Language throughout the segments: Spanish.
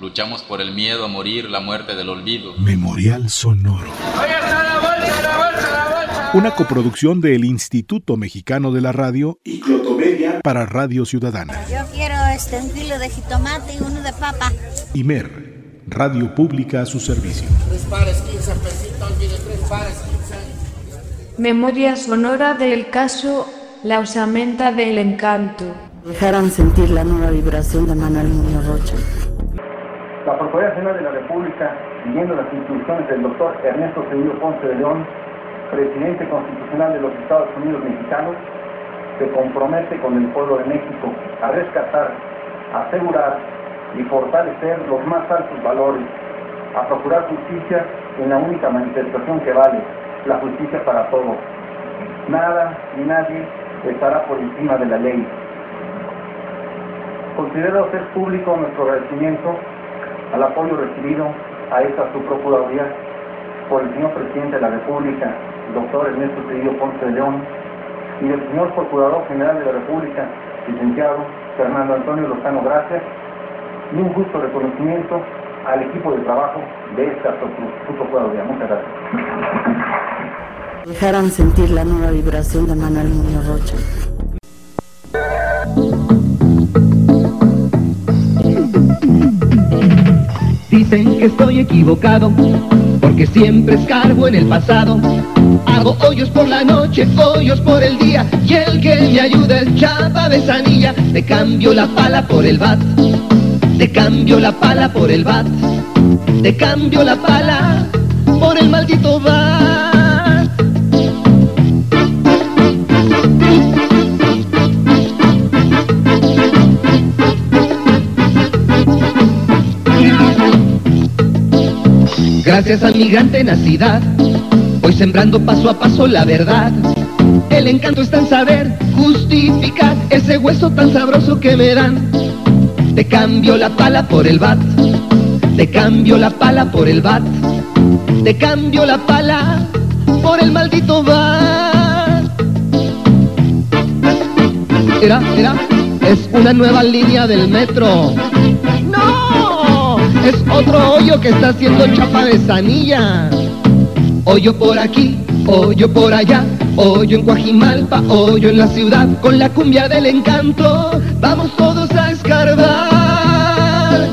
Luchamos por el miedo a morir, la muerte del olvido. Memorial Sonoro. Una coproducción del Instituto Mexicano de la Radio y Clotomedia para Radio Ciudadana. Yo quiero este, un kilo de jitomate y uno de papa. Imer, Radio Pública a su servicio. Tres pares, 15 pesitos, mire, tres pares, 15. Memoria sonora del caso La osamenta del encanto. Dejaran sentir la nueva vibración de Manuel Muñoz Rocha. La Procuraduría General de la República, siguiendo las instrucciones del doctor Ernesto Cedillo Ponce de León, presidente constitucional de los Estados Unidos mexicanos, se compromete con el pueblo de México a rescatar, asegurar y fortalecer los más altos valores, a procurar justicia en la única manifestación que vale, la justicia para todos. Nada ni nadie estará por encima de la ley. Considero ser público nuestro agradecimiento al apoyo recibido a esta subprocuraduría por el señor presidente de la República, doctor Ernesto Cedillo Ponce de León, y del señor Procurador General de la República, licenciado Fernando Antonio Lozano Gracias, y un justo reconocimiento al equipo de trabajo de esta subprocuraduría. Muchas gracias. Dejaran sentir la nueva vibración de Manuel Rocha. Dicen que estoy equivocado, porque siempre escarbo en el pasado. Hago hoyos por la noche, hoyos por el día, y el que me ayuda es chapa de sanilla. Te cambio la pala por el bat, te cambio la pala por el bat, te cambio la pala por el maldito bat. Gracias a mi gran tenacidad, voy sembrando paso a paso la verdad. El encanto está en saber justificar ese hueso tan sabroso que me dan. Te cambio la pala por el bat, te cambio la pala por el bat, te cambio la pala por el maldito bat. Era, era, es una nueva línea del metro. ¡No! Es otro hoyo que está haciendo chapa de sanilla. Hoyo por aquí, hoyo por allá, hoyo en Coajimalpa, hoyo en la ciudad, con la cumbia del encanto, vamos todos a escarbar.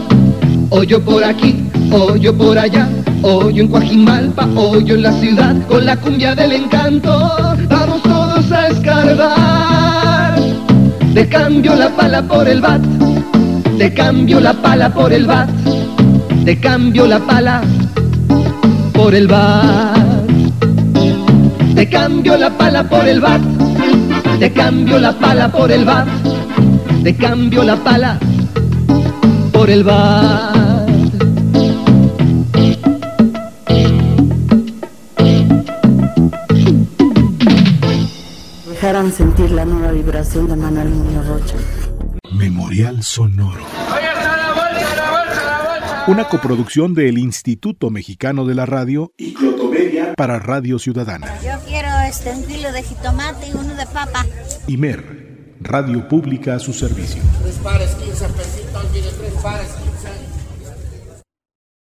Hoyo por aquí, hoyo por allá, hoyo en Coajimalpa, hoyo en la ciudad, con la cumbia del encanto, vamos todos a escarbar. Te cambio la pala por el bat, te cambio la pala por el bat, te cambio la pala por el bat. Te cambio la pala por el bat, te cambio la pala por el bat, te cambio la pala por el bat. Dejaran sentir la nueva vibración de Manuel Muñoz Rocha. Memorial Sonoro. Una coproducción del Instituto Mexicano de la Radio y Clotomedia para Radio Ciudadana. Yo quiero este, un kilo de jitomate y uno de papa. Imer, Radio Pública a su servicio. Tres pares, 15 pesitos, mire, tres pares, 15.